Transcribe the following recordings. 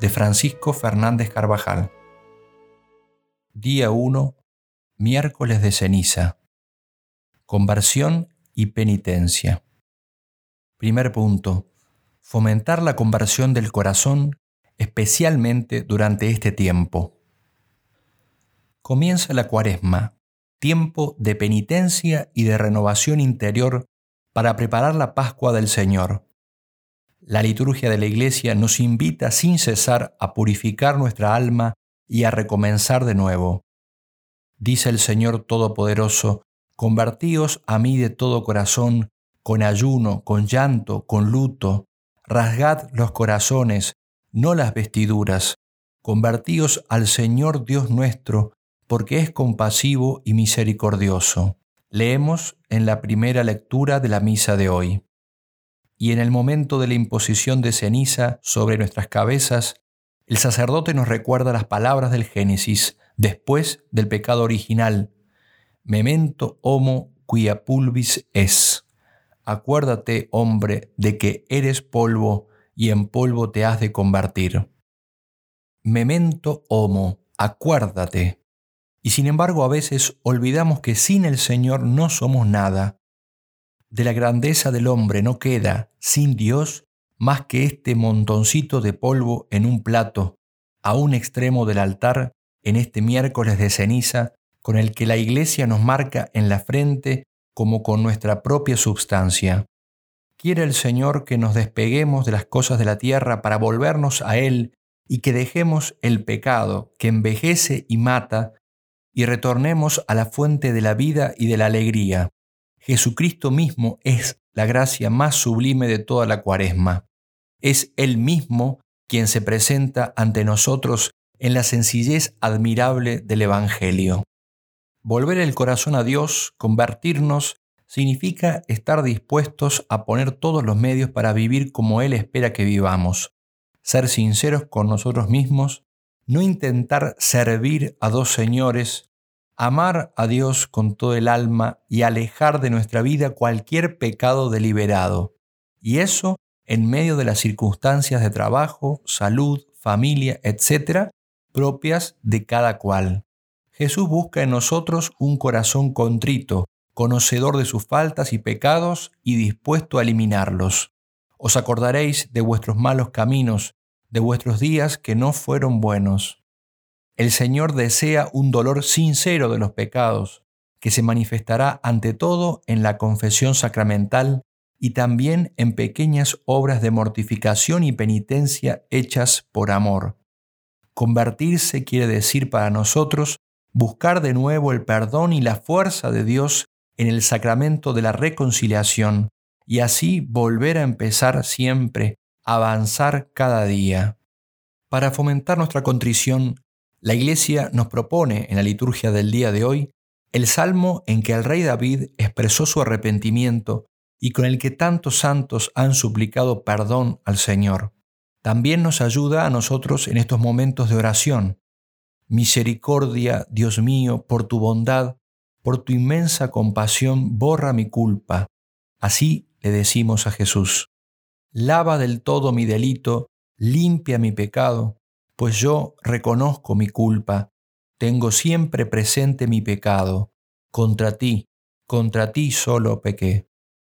de Francisco Fernández Carvajal. Día 1, miércoles de ceniza. Conversión y penitencia. Primer punto. Fomentar la conversión del corazón, especialmente durante este tiempo. Comienza la cuaresma, tiempo de penitencia y de renovación interior para preparar la Pascua del Señor la liturgia de la Iglesia nos invita sin cesar a purificar nuestra alma y a recomenzar de nuevo. Dice el Señor Todopoderoso, convertíos a mí de todo corazón, con ayuno, con llanto, con luto, rasgad los corazones, no las vestiduras, convertíos al Señor Dios nuestro, porque es compasivo y misericordioso. Leemos en la primera lectura de la misa de hoy y en el momento de la imposición de ceniza sobre nuestras cabezas, el sacerdote nos recuerda las palabras del Génesis después del pecado original. Memento homo quia pulvis es. Acuérdate, hombre, de que eres polvo y en polvo te has de convertir. Memento homo, acuérdate. Y sin embargo a veces olvidamos que sin el Señor no somos nada de la grandeza del hombre no queda, sin Dios, más que este montoncito de polvo en un plato, a un extremo del altar, en este miércoles de ceniza, con el que la Iglesia nos marca en la frente como con nuestra propia substancia. Quiere el Señor que nos despeguemos de las cosas de la tierra para volvernos a Él y que dejemos el pecado que envejece y mata y retornemos a la fuente de la vida y de la alegría. Jesucristo mismo es la gracia más sublime de toda la cuaresma. Es Él mismo quien se presenta ante nosotros en la sencillez admirable del Evangelio. Volver el corazón a Dios, convertirnos, significa estar dispuestos a poner todos los medios para vivir como Él espera que vivamos, ser sinceros con nosotros mismos, no intentar servir a dos señores, amar a Dios con todo el alma y alejar de nuestra vida cualquier pecado deliberado. Y eso en medio de las circunstancias de trabajo, salud, familia, etc., propias de cada cual. Jesús busca en nosotros un corazón contrito, conocedor de sus faltas y pecados y dispuesto a eliminarlos. Os acordaréis de vuestros malos caminos, de vuestros días que no fueron buenos. El Señor desea un dolor sincero de los pecados, que se manifestará ante todo en la confesión sacramental y también en pequeñas obras de mortificación y penitencia hechas por amor. Convertirse quiere decir para nosotros buscar de nuevo el perdón y la fuerza de Dios en el sacramento de la reconciliación y así volver a empezar siempre, avanzar cada día. Para fomentar nuestra contrición, la Iglesia nos propone en la liturgia del día de hoy el salmo en que el rey David expresó su arrepentimiento y con el que tantos santos han suplicado perdón al Señor. también nos ayuda a nosotros en estos momentos de oración. Misericordia, Dios mío, por tu bondad, por tu inmensa compasión, borra mi culpa. Así le decimos a Jesús. Lava del todo mi delito, limpia mi pecado, pues yo reconozco mi culpa, tengo siempre presente mi pecado. Contra ti, contra ti solo pequé.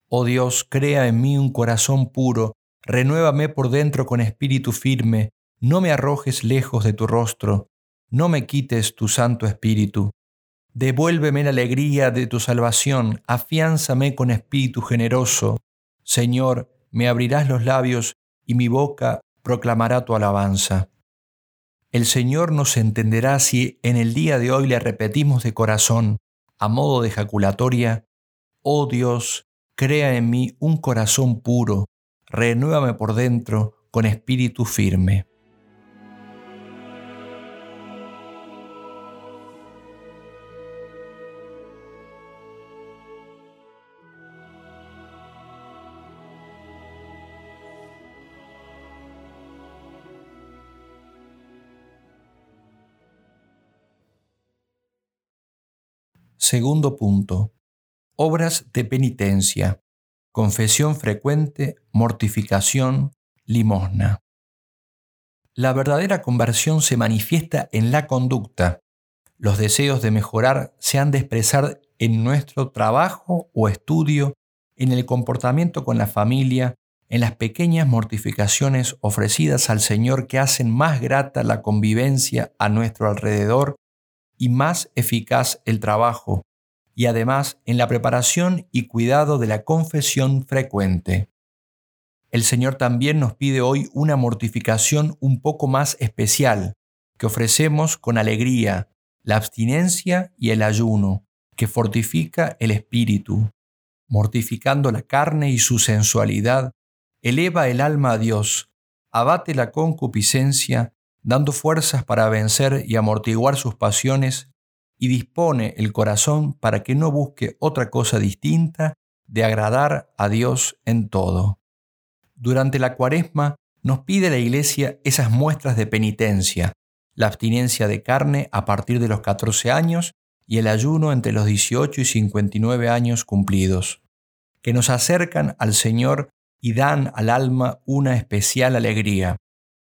Oh Dios, crea en mí un corazón puro, renuévame por dentro con espíritu firme, no me arrojes lejos de tu rostro, no me quites tu santo espíritu. Devuélveme la alegría de tu salvación, afiánzame con espíritu generoso. Señor, me abrirás los labios y mi boca proclamará tu alabanza. El Señor nos entenderá si en el día de hoy le repetimos de corazón, a modo de ejaculatoria, Oh Dios, crea en mí un corazón puro, renuévame por dentro con espíritu firme. Segundo punto. Obras de penitencia. Confesión frecuente, mortificación, limosna. La verdadera conversión se manifiesta en la conducta. Los deseos de mejorar se han de expresar en nuestro trabajo o estudio, en el comportamiento con la familia, en las pequeñas mortificaciones ofrecidas al Señor que hacen más grata la convivencia a nuestro alrededor y más eficaz el trabajo, y además en la preparación y cuidado de la confesión frecuente. El Señor también nos pide hoy una mortificación un poco más especial, que ofrecemos con alegría, la abstinencia y el ayuno, que fortifica el espíritu. Mortificando la carne y su sensualidad, eleva el alma a Dios, abate la concupiscencia dando fuerzas para vencer y amortiguar sus pasiones, y dispone el corazón para que no busque otra cosa distinta de agradar a Dios en todo. Durante la cuaresma nos pide la Iglesia esas muestras de penitencia, la abstinencia de carne a partir de los 14 años y el ayuno entre los 18 y 59 años cumplidos, que nos acercan al Señor y dan al alma una especial alegría.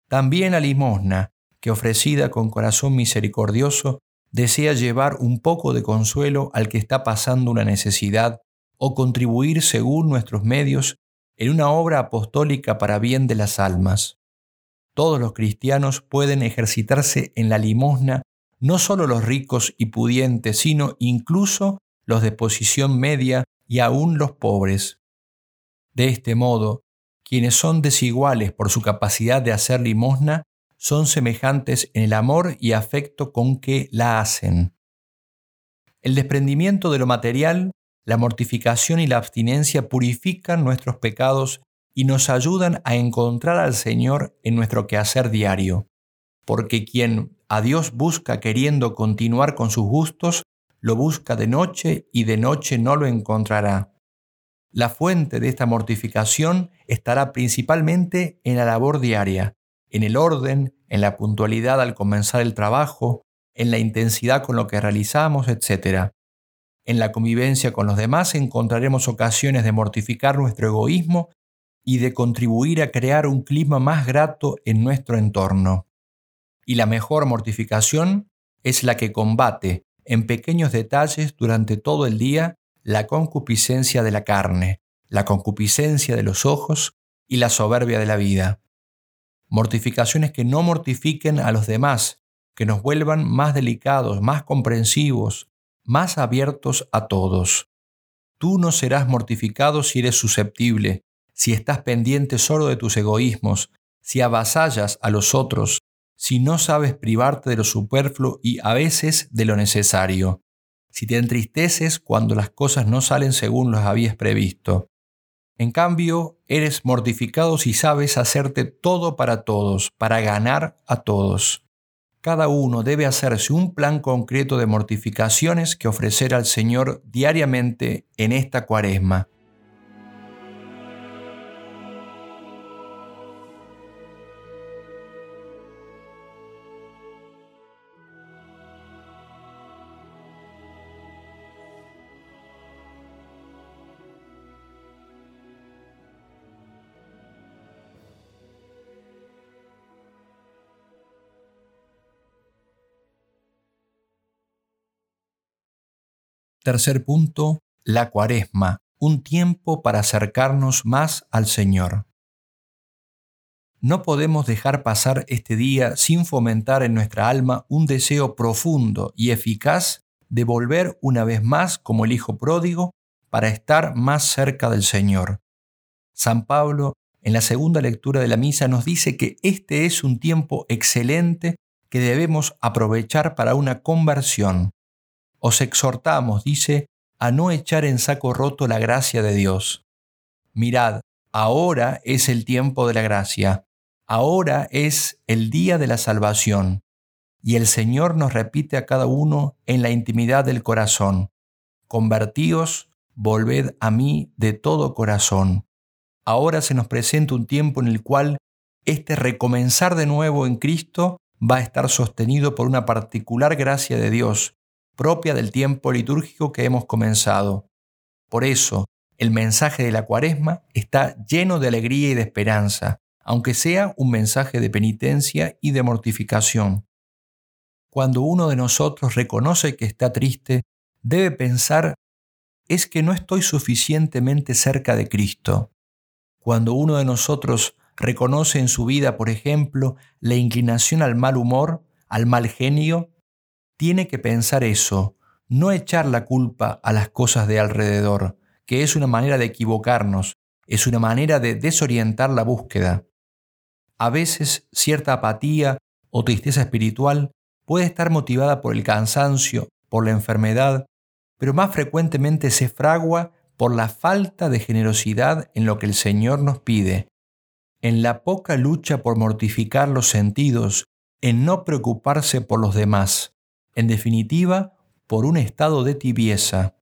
También la limosna, que ofrecida con corazón misericordioso, desea llevar un poco de consuelo al que está pasando una necesidad o contribuir según nuestros medios en una obra apostólica para bien de las almas. Todos los cristianos pueden ejercitarse en la limosna, no solo los ricos y pudientes, sino incluso los de posición media y aún los pobres. De este modo, quienes son desiguales por su capacidad de hacer limosna son semejantes en el amor y afecto con que la hacen. El desprendimiento de lo material, la mortificación y la abstinencia purifican nuestros pecados y nos ayudan a encontrar al Señor en nuestro quehacer diario, porque quien a Dios busca queriendo continuar con sus gustos, lo busca de noche y de noche no lo encontrará. La fuente de esta mortificación estará principalmente en la labor diaria, en el orden, en la puntualidad al comenzar el trabajo, en la intensidad con lo que realizamos, etc. En la convivencia con los demás encontraremos ocasiones de mortificar nuestro egoísmo y de contribuir a crear un clima más grato en nuestro entorno. Y la mejor mortificación es la que combate en pequeños detalles durante todo el día la concupiscencia de la carne, la concupiscencia de los ojos y la soberbia de la vida. Mortificaciones que no mortifiquen a los demás, que nos vuelvan más delicados, más comprensivos, más abiertos a todos. Tú no serás mortificado si eres susceptible, si estás pendiente solo de tus egoísmos, si avasallas a los otros, si no sabes privarte de lo superfluo y a veces de lo necesario si te entristeces cuando las cosas no salen según los habías previsto. En cambio, eres mortificado si sabes hacerte todo para todos, para ganar a todos. Cada uno debe hacerse un plan concreto de mortificaciones que ofrecer al Señor diariamente en esta cuaresma. Tercer punto, la cuaresma, un tiempo para acercarnos más al Señor. No podemos dejar pasar este día sin fomentar en nuestra alma un deseo profundo y eficaz de volver una vez más como el Hijo pródigo para estar más cerca del Señor. San Pablo, en la segunda lectura de la misa, nos dice que este es un tiempo excelente que debemos aprovechar para una conversión. Os exhortamos, dice, a no echar en saco roto la gracia de Dios. Mirad, ahora es el tiempo de la gracia, ahora es el día de la salvación, y el Señor nos repite a cada uno en la intimidad del corazón, convertíos, volved a mí de todo corazón. Ahora se nos presenta un tiempo en el cual este recomenzar de nuevo en Cristo va a estar sostenido por una particular gracia de Dios, propia del tiempo litúrgico que hemos comenzado. Por eso, el mensaje de la cuaresma está lleno de alegría y de esperanza, aunque sea un mensaje de penitencia y de mortificación. Cuando uno de nosotros reconoce que está triste, debe pensar, es que no estoy suficientemente cerca de Cristo. Cuando uno de nosotros reconoce en su vida, por ejemplo, la inclinación al mal humor, al mal genio, tiene que pensar eso, no echar la culpa a las cosas de alrededor, que es una manera de equivocarnos, es una manera de desorientar la búsqueda. A veces cierta apatía o tristeza espiritual puede estar motivada por el cansancio, por la enfermedad, pero más frecuentemente se fragua por la falta de generosidad en lo que el Señor nos pide, en la poca lucha por mortificar los sentidos, en no preocuparse por los demás, en definitiva, por un estado de tibieza.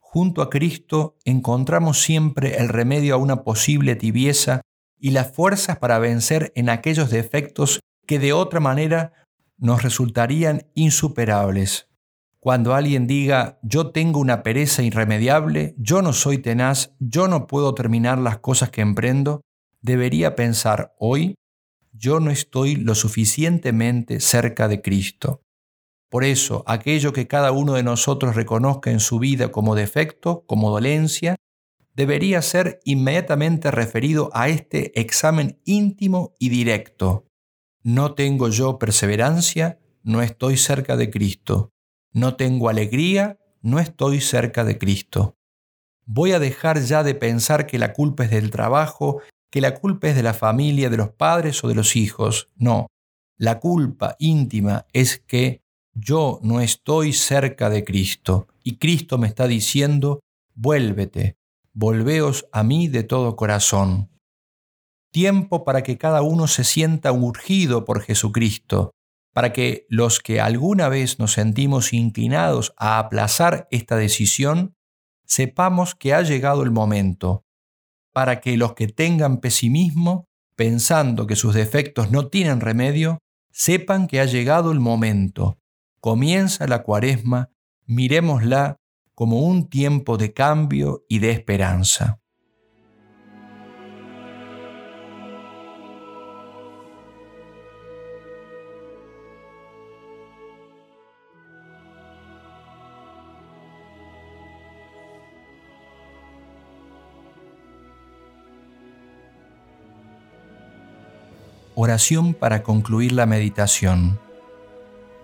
Junto a Cristo encontramos siempre el remedio a una posible tibieza y las fuerzas para vencer en aquellos defectos que de otra manera nos resultarían insuperables. Cuando alguien diga, yo tengo una pereza irremediable, yo no soy tenaz, yo no puedo terminar las cosas que emprendo, debería pensar hoy, yo no estoy lo suficientemente cerca de Cristo. Por eso, aquello que cada uno de nosotros reconozca en su vida como defecto, como dolencia, debería ser inmediatamente referido a este examen íntimo y directo. No tengo yo perseverancia, no estoy cerca de Cristo. No tengo alegría, no estoy cerca de Cristo. Voy a dejar ya de pensar que la culpa es del trabajo, que la culpa es de la familia, de los padres o de los hijos. No, la culpa íntima es que yo no estoy cerca de Cristo y Cristo me está diciendo, vuélvete, volveos a mí de todo corazón. Tiempo para que cada uno se sienta urgido por Jesucristo, para que los que alguna vez nos sentimos inclinados a aplazar esta decisión, sepamos que ha llegado el momento, para que los que tengan pesimismo, pensando que sus defectos no tienen remedio, sepan que ha llegado el momento. Comienza la cuaresma, miremosla como un tiempo de cambio y de esperanza. Oración para concluir la meditación.